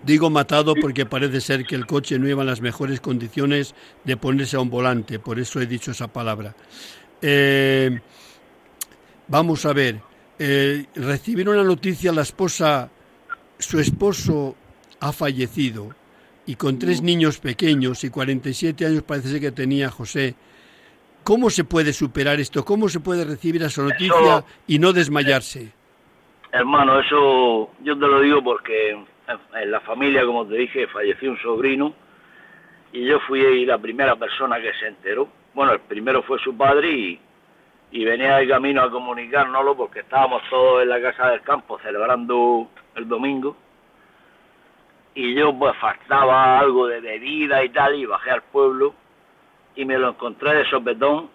Digo matado porque parece ser que el coche no iba en las mejores condiciones de ponerse a un volante, por eso he dicho esa palabra. Eh, vamos a ver, eh, recibieron la noticia, la esposa, su esposo ha fallecido y con tres niños pequeños y 47 años parece ser que tenía José. ¿Cómo se puede superar esto? ¿Cómo se puede recibir esa noticia y no desmayarse? Hermano, eso yo te lo digo porque en, la familia, como te dije, falleció un sobrino y yo fui la primera persona que se enteró. Bueno, el primero fue su padre y, y venía de camino a comunicárnoslo porque estábamos todos en la casa del campo celebrando el domingo y yo pues faltaba algo de bebida y tal y bajé al pueblo y me lo encontré de sopetón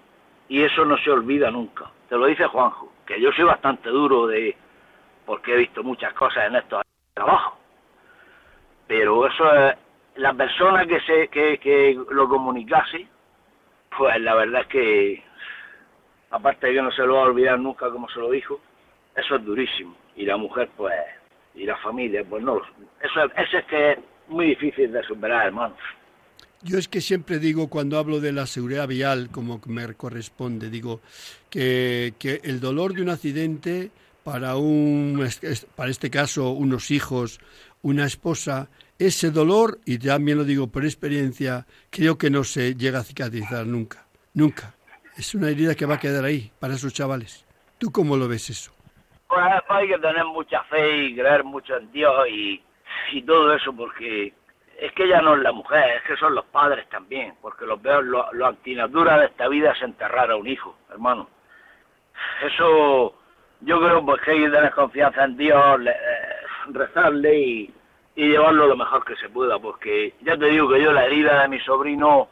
y eso no se olvida nunca. Te lo dice Juanjo, que yo soy bastante duro de porque he visto muchas cosas en estos trabajos. pues eh, la persona que, se, que, que lo comunicase, pues la verdad es que, aparte de que no se lo va a olvidar nunca como se lo dijo, eso es durísimo. Y la mujer, pues, y la familia, pues no, eso, eso es que es muy difícil de superar, hermano. Yo es que siempre digo, cuando hablo de la seguridad vial, como me corresponde, digo que, que el dolor de un accidente para un, para este caso, unos hijos, una esposa, ese dolor, y también lo digo por experiencia, creo que no se llega a cicatrizar nunca, nunca. Es una herida que va a quedar ahí para esos chavales. ¿Tú cómo lo ves eso? Pues hay que tener mucha fe y creer mucho en Dios y, y todo eso, porque es que ya no es la mujer, es que son los padres también, porque los veo, lo, lo antinatura de esta vida es enterrar a un hijo, hermano. Eso, yo creo pues que hay que tener confianza en Dios, eh, rezarle y, llevarlo lo mejor que se pueda, porque ya te digo que yo la herida de mi sobrino,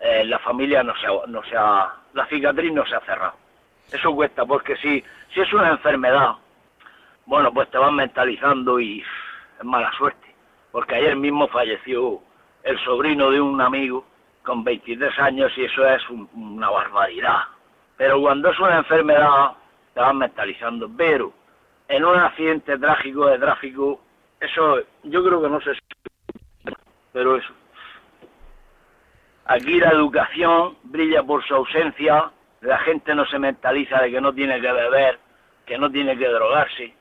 eh, la familia no se, ha, no se ha, la cicatriz no se ha cerrado. Eso cuesta, porque si, si es una enfermedad, bueno, pues te vas mentalizando y es mala suerte porque ayer mismo falleció el sobrino de un amigo con 23 años y eso es un, una barbaridad. Pero cuando es una enfermedad, te vas mentalizando. Pero en un accidente trágico de tráfico, eso yo creo que no se... Pero eso. Aquí la educación brilla por su ausencia, la gente no se mentaliza de que no tiene que beber, que no tiene que drogarse,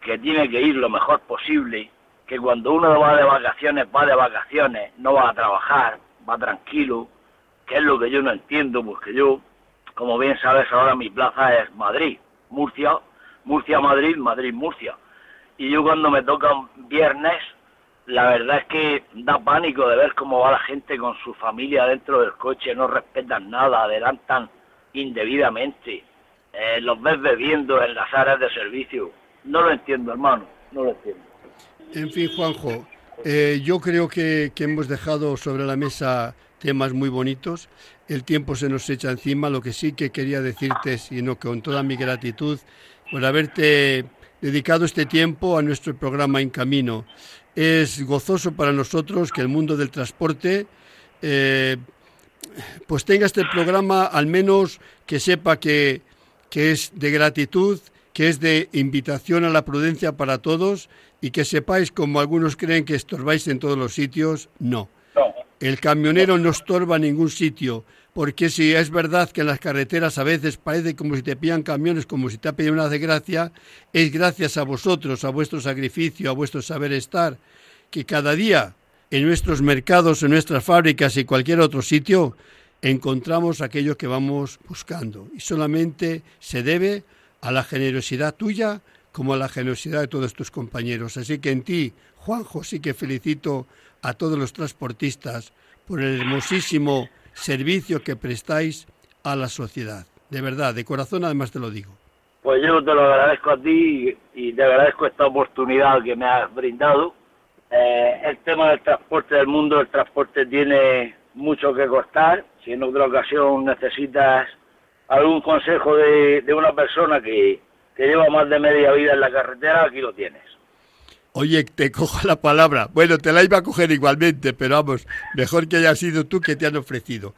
que tiene que ir lo mejor posible que cuando uno va de vacaciones, va de vacaciones, no va a trabajar, va tranquilo, que es lo que yo no entiendo, porque yo, como bien sabes, ahora mi plaza es Madrid, Murcia, Murcia-Madrid, Madrid-Murcia. Y yo cuando me toca un viernes, la verdad es que da pánico de ver cómo va la gente con su familia dentro del coche, no respetan nada, adelantan indebidamente, eh, los ves bebiendo en las áreas de servicio. No lo entiendo, hermano, no lo entiendo. En fin, Juanjo, eh, yo creo que, que, hemos dejado sobre la mesa temas muy bonitos. El tiempo se nos echa encima. Lo que sí que quería decirte, sino con toda mi gratitud por haberte dedicado este tiempo a nuestro programa En Camino. Es gozoso para nosotros que el mundo del transporte eh, pues tenga este programa, al menos que sepa que, que es de gratitud, que es de invitación a la prudencia para todos y que sepáis, como algunos creen que estorbáis en todos los sitios, no. El camionero no estorba en ningún sitio, porque si es verdad que en las carreteras a veces parece como si te pillan camiones, como si te ha pedido una desgracia, es gracias a vosotros, a vuestro sacrificio, a vuestro saber estar, que cada día en nuestros mercados, en nuestras fábricas y cualquier otro sitio, encontramos aquello que vamos buscando. Y solamente se debe a la generosidad tuya como a la generosidad de todos tus compañeros. Así que en ti, Juanjo, sí que felicito a todos los transportistas por el hermosísimo servicio que prestáis a la sociedad. De verdad, de corazón además te lo digo. Pues yo te lo agradezco a ti y te agradezco esta oportunidad que me has brindado. Eh, el tema del transporte del mundo, el transporte tiene mucho que costar. Si en otra ocasión necesitas algún consejo de, de una persona que, que lleva más de media vida en la carretera, aquí lo tienes. Oye, te cojo la palabra. Bueno, te la iba a coger igualmente, pero vamos, mejor que haya sido tú que te han ofrecido.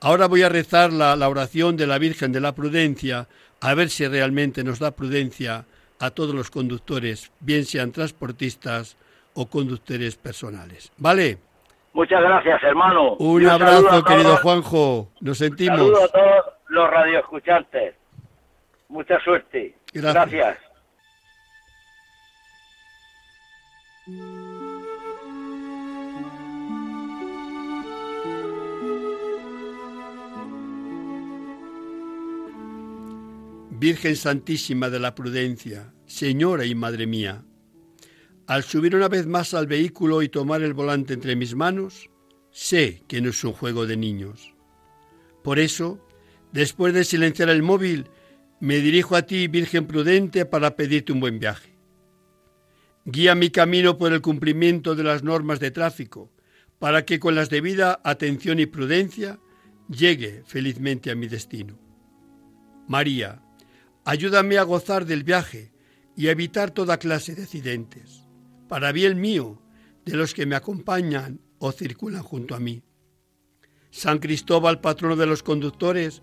Ahora voy a rezar la, la, oración de la Virgen de la Prudencia, a ver si realmente nos da prudencia a todos los conductores, bien sean transportistas o conductores personales. ¿Vale? Muchas gracias, hermano. Un, abrazo, querido Juanjo. Nos sentimos. A todos los radioescuchantes. Mucha suerte. Gracias. Gracias. Virgen Santísima de la Prudencia, Señora y Madre mía, al subir una vez más al vehículo y tomar el volante entre mis manos, sé que no es un juego de niños. Por eso, después de silenciar el móvil, me dirijo a ti, Virgen prudente, para pedirte un buen viaje. Guía mi camino por el cumplimiento de las normas de tráfico, para que con la debida atención y prudencia llegue felizmente a mi destino. María, ayúdame a gozar del viaje y a evitar toda clase de accidentes. Para bien mío, de los que me acompañan o circulan junto a mí. San Cristóbal, patrono de los conductores,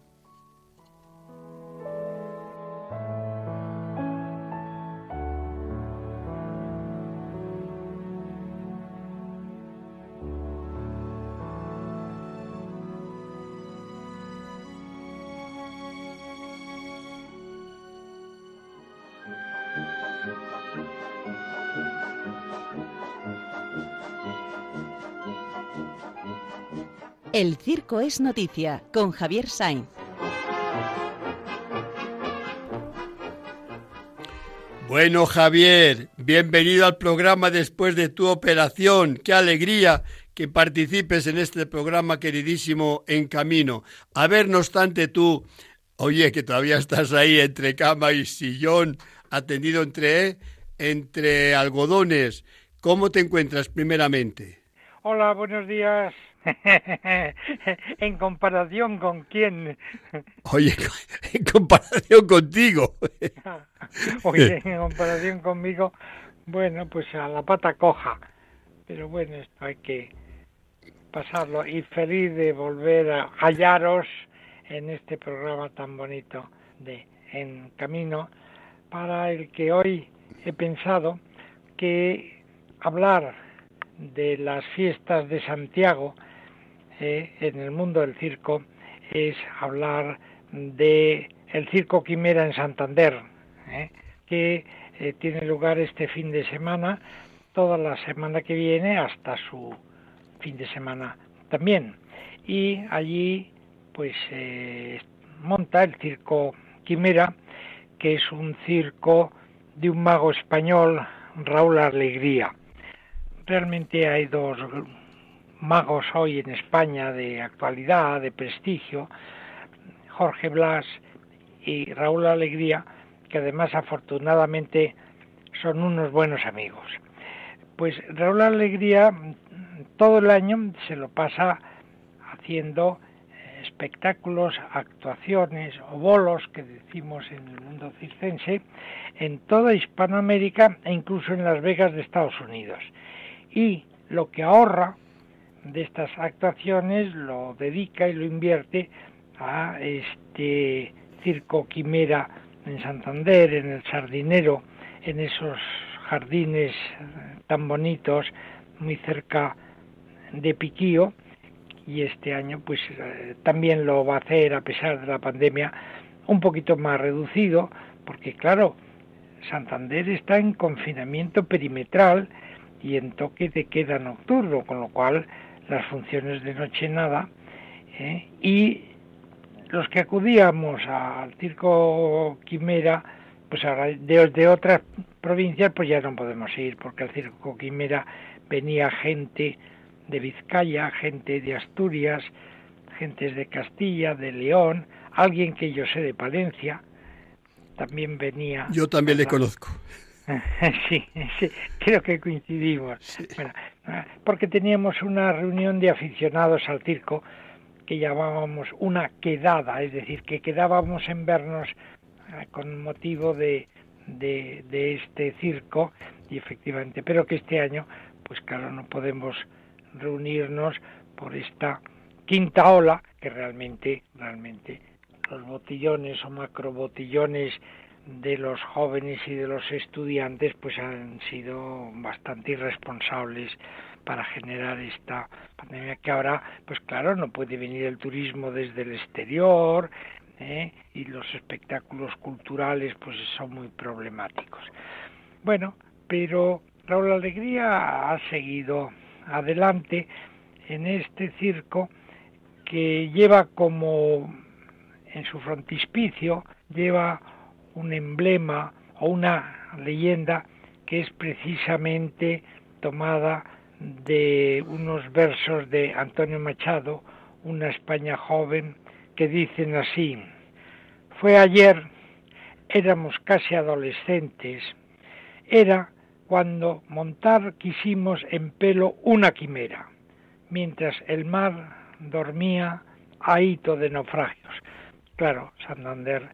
Es Noticia con Javier Sainz. Bueno, Javier, bienvenido al programa después de tu operación. Qué alegría que participes en este programa queridísimo En Camino. A ver, no obstante tú, oye, que todavía estás ahí entre cama y sillón, atendido entre, entre algodones. ¿Cómo te encuentras primeramente? Hola, buenos días. <laughs> ¿En comparación con quién? Oye, <laughs> en comparación contigo. <laughs> Oye, en comparación conmigo, bueno, pues a la pata coja. Pero bueno, esto hay que pasarlo. Y feliz de volver a hallaros en este programa tan bonito de En Camino, para el que hoy he pensado que hablar de las fiestas de Santiago, en el mundo del circo es hablar de el circo Quimera en Santander, ¿eh? que eh, tiene lugar este fin de semana, toda la semana que viene hasta su fin de semana también. Y allí pues monta el circo Quimera, que es un circo de un mago español, Raúl Alegría. Realmente hay dos magos hoy en España de actualidad, de prestigio, Jorge Blas y Raúl Alegría, que además afortunadamente son unos buenos amigos. Pues Raúl Alegría todo el año se lo pasa haciendo eh, espectáculos, actuaciones o bolos que decimos en el mundo circense en toda Hispanoamérica e incluso en Las Vegas de Estados Unidos. Y lo que ahorra de estas actuaciones lo dedica y lo invierte a este circo quimera en Santander, en el Sardinero, en esos jardines eh, tan bonitos, muy cerca de Piquío, y este año pues eh, también lo va a hacer a pesar de la pandemia un poquito más reducido, porque claro, Santander está en confinamiento perimetral y en toque de queda nocturno, con lo cual las funciones de noche nada, ¿eh? y los que acudíamos al circo Quimera, pues ahora de, otras provincias, pues ya no podemos ir, porque al circo Quimera venía gente de Vizcaya, gente de Asturias, gentes de Castilla, de León, alguien que yo sé de Palencia, también venía. Yo también le conozco. <laughs> sí, sí, creo que coincidimos. Bueno, porque teníamos una reunión de aficionados al circo que llamábamos una quedada, es decir, que quedábamos en vernos eh, con motivo de, de, de este circo y efectivamente, pero que este año, pues claro, no podemos reunirnos por esta quinta ola que realmente, realmente los botillones o macrobotillones de los jóvenes y de los estudiantes pues han sido bastante irresponsables para generar esta pandemia que ahora pues claro no puede venir el turismo desde el exterior ¿eh? y los espectáculos culturales pues son muy problemáticos bueno pero Raúl Alegría ha seguido adelante en este circo que lleva como en su frontispicio lleva un emblema o una leyenda que es precisamente tomada de unos versos de Antonio Machado, Una España joven, que dicen así, fue ayer, éramos casi adolescentes, era cuando montar quisimos en pelo una quimera. mientras el mar dormía ahito de naufragios. Claro, Santander,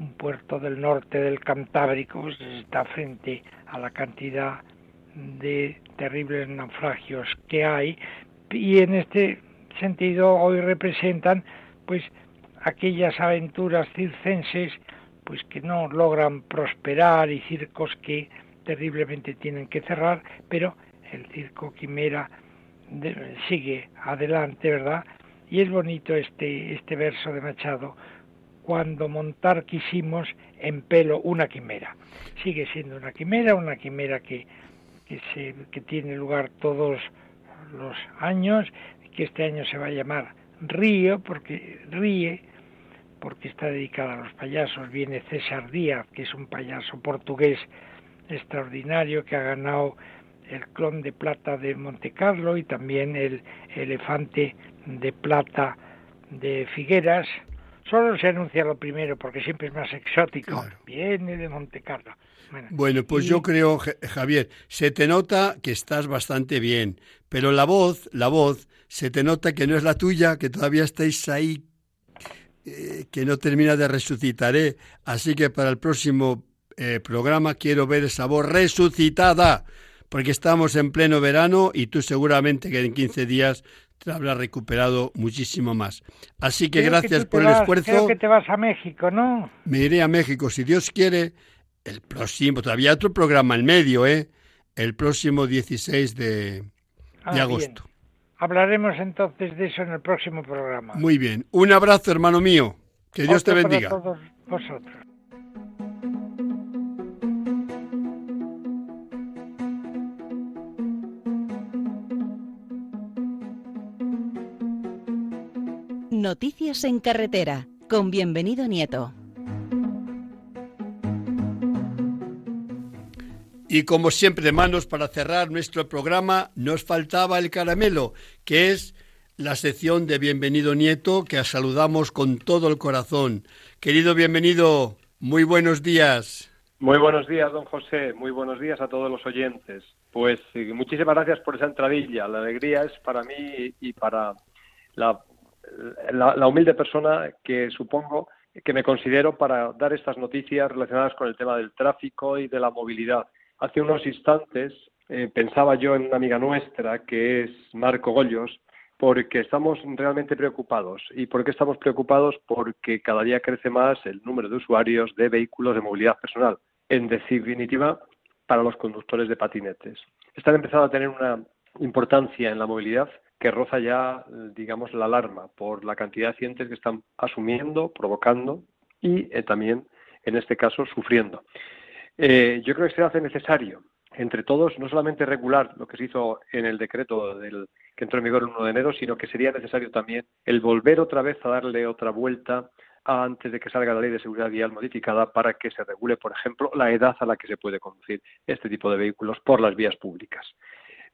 un puerto del norte del Cantábrico, pues, está frente a la cantidad de terribles naufragios que hay y en este sentido hoy representan pues aquellas aventuras circenses pues que no logran prosperar y circos que terriblemente tienen que cerrar, pero el circo Quimera sigue adelante, ¿verdad? Y es bonito este, este verso de Machado, cuando montar quisimos en pelo una quimera. Sigue siendo una quimera, una quimera que, que, se, que tiene lugar todos los años, que este año se va a llamar Río, porque ríe, porque está dedicada a los payasos. Viene César Díaz, que es un payaso portugués extraordinario que ha ganado el clon de plata de Monte Carlo y también el elefante de plata de Figueras. Solo se anuncia lo primero porque siempre es más exótico. Viene de Monte Carlo. Bueno, pues yo creo, Javier, se te nota que estás bastante bien, pero la voz, la voz, se te nota que no es la tuya, que todavía estáis ahí, eh, que no termina de resucitar. ¿eh? Así que para el próximo eh, programa quiero ver esa voz resucitada porque estamos en pleno verano y tú seguramente que en 15 días te habrás recuperado muchísimo más. Así que gracias por el esfuerzo. Creo que te vas a México, ¿no? Me iré a México, si Dios quiere, el próximo, todavía otro programa en medio, ¿eh? El próximo 16 de, ah, agosto. Hablaremos entonces de eso en el próximo programa. Muy bien. Un abrazo, hermano mío. Que Dios te bendiga. Para todos vosotros. Noticias en carretera, con bienvenido Nieto. Y como siempre, manos para cerrar nuestro programa, nos faltaba el caramelo, que es la sección de Bienvenido Nieto, que saludamos con todo el corazón. Querido bienvenido, muy buenos días. Muy buenos días, don José. Muy buenos días a todos los oyentes. Pues muchísimas gracias por esa entradilla. La alegría es para mí y para la la, humilde persona que supongo que me considero para dar estas noticias relacionadas con el tema del tráfico y de la movilidad. Hace unos instantes eh, pensaba yo en una amiga nuestra que es Marco Goyos, porque estamos realmente preocupados. ¿Y por qué estamos preocupados? Porque cada día crece más el número de usuarios de vehículos de movilidad personal. En definitiva, para los conductores de patinetes. Están empezando a tener una importancia en la movilidad que roza ya, digamos, la alarma por la cantidad de accidentes que están asumiendo, provocando y eh, también, en este caso, sufriendo. Eh, yo creo que se hace necesario, entre todos, no solamente regular lo que se hizo en el decreto que entró en vigor el 1 de enero, sino que sería necesario también el volver otra vez a darle otra vuelta antes de que salga la ley de seguridad vial modificada para que se regule, por ejemplo, la edad a la que se puede conducir este tipo de vehículos por las vías públicas.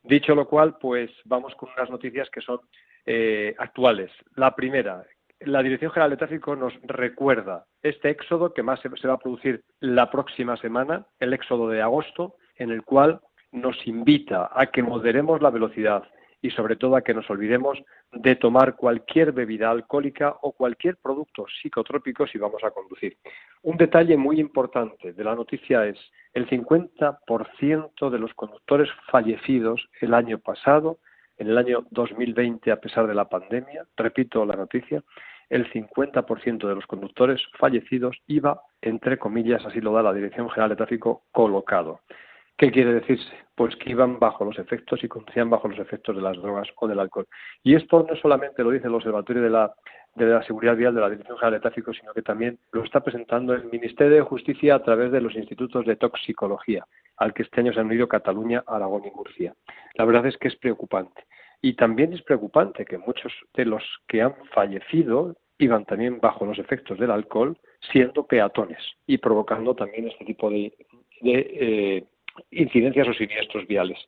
Dicho lo cual, pues vamos con unas noticias que son eh, actuales. La primera, la Dirección General de Tráfico nos recuerda este éxodo que más se va a producir la próxima semana, el éxodo de agosto, en el cual nos invita a que moderemos la velocidad y sobre todo a que nos olvidemos de tomar cualquier bebida alcohólica o cualquier producto psicotrópico si vamos a conducir. Un detalle muy importante de la noticia es el 50% de los conductores fallecidos el año pasado, en el año 2020 a pesar de la pandemia, repito la noticia, el 50% de los conductores fallecidos iba, entre comillas, así lo da la Dirección General de Tráfico, colocado. ¿Qué quiere decirse? Pues que iban bajo los efectos y conducían bajo los efectos de las drogas o del alcohol. Y esto no solamente lo dice el Observatorio de la, de la Seguridad Vial de la Dirección General de Tráfico, sino que también lo está presentando el Ministerio de Justicia a través de los institutos de toxicología, al que este año se han unido Cataluña, Aragón y Murcia. La verdad es que es preocupante. Y también es preocupante que muchos de los que han fallecido iban también bajo los efectos del alcohol, siendo peatones y provocando también este tipo de, eh, incidencias o siniestros viales.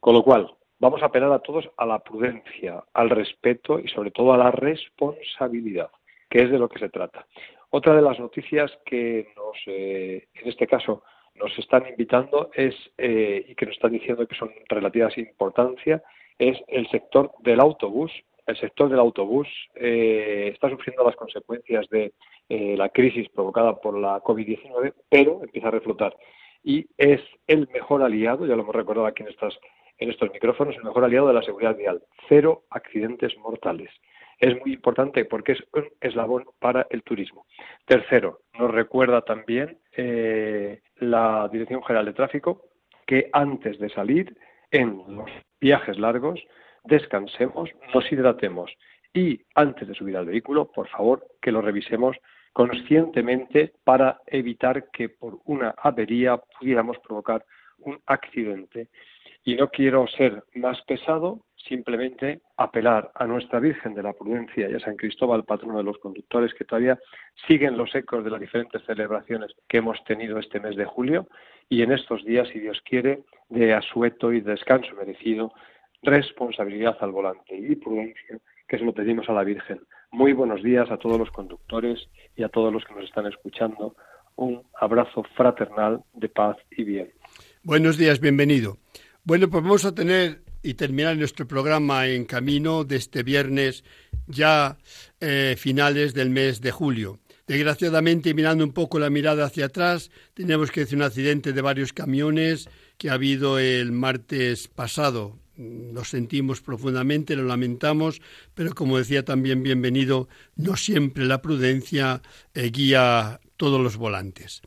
Con lo cual, vamos a apelar a todos a la prudencia, al respeto y sobre todo a la responsabilidad, que es de lo que se trata. Otra de las noticias que nos, eh, en este caso, nos están invitando es, eh, y que nos están diciendo que son relativas importancia, es el sector del autobús. El sector del autobús eh, está sufriendo las consecuencias de la crisis provocada por la COVID-19, pero empieza a reflotar. Y es el mejor aliado, ya lo hemos recordado aquí en, estas, en estos micrófonos, el mejor aliado de la seguridad vial. Cero accidentes mortales. Es muy importante porque es un eslabón para el turismo. Tercero, nos recuerda también eh, la Dirección General de Tráfico que antes de salir en los viajes largos descansemos, nos hidratemos y antes de subir al vehículo, por favor, que lo revisemos conscientemente para evitar que por una avería pudiéramos provocar un accidente. Y no quiero ser más pesado, simplemente apelar a nuestra Virgen de la Prudencia y a San Cristóbal, patrono de los conductores, que todavía siguen los ecos de las diferentes celebraciones que hemos tenido este mes de julio y en estos días, si Dios quiere, de asueto y descanso merecido, responsabilidad al volante y prudencia que se lo pedimos a la Virgen. Muy buenos días a todos los conductores y a todos los que nos están escuchando. Un abrazo fraternal de paz y bien. Buenos días, bienvenido. Bueno, pues vamos a tener y terminar nuestro programa en camino de este viernes ya eh, finales del mes de julio. Desgraciadamente, mirando un poco la mirada hacia atrás, tenemos que decir un accidente de varios camiones que ha habido el martes pasado. Lo sentimos profundamente, lo lamentamos, pero como decía también bienvenido, no siempre la prudencia eh, guía todos los volantes.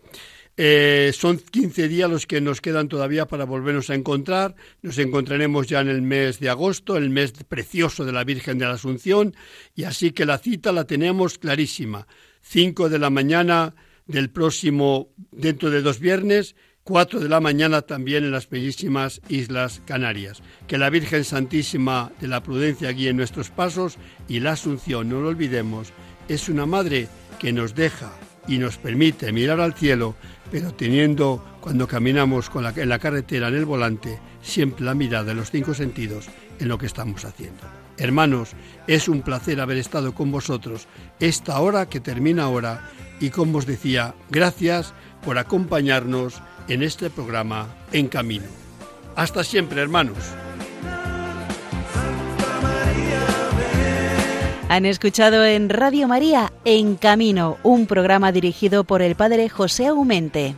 Eh, son 15 días los que nos quedan todavía para volvernos a encontrar. Nos encontraremos ya en el mes de agosto, el mes precioso de la Virgen de la Asunción, y así que la cita la tenemos clarísima. 5 de la mañana del próximo, dentro de dos viernes, 4 de la mañana también en las bellísimas Islas Canarias. Que la Virgen Santísima de la Prudencia guíe nuestros pasos y la Asunción, no lo olvidemos, es una madre que nos deja y nos permite mirar al cielo, pero teniendo, cuando caminamos con la, en la carretera, en el volante, siempre la mirada de los cinco sentidos en lo que estamos haciendo. Hermanos, es un placer haber estado con vosotros esta hora que termina ahora y como os decía, gracias por acompañarnos en este programa En Camino. Hasta siempre, hermanos. Han escuchado en Radio María En Camino, un programa dirigido por el Padre José Aumente.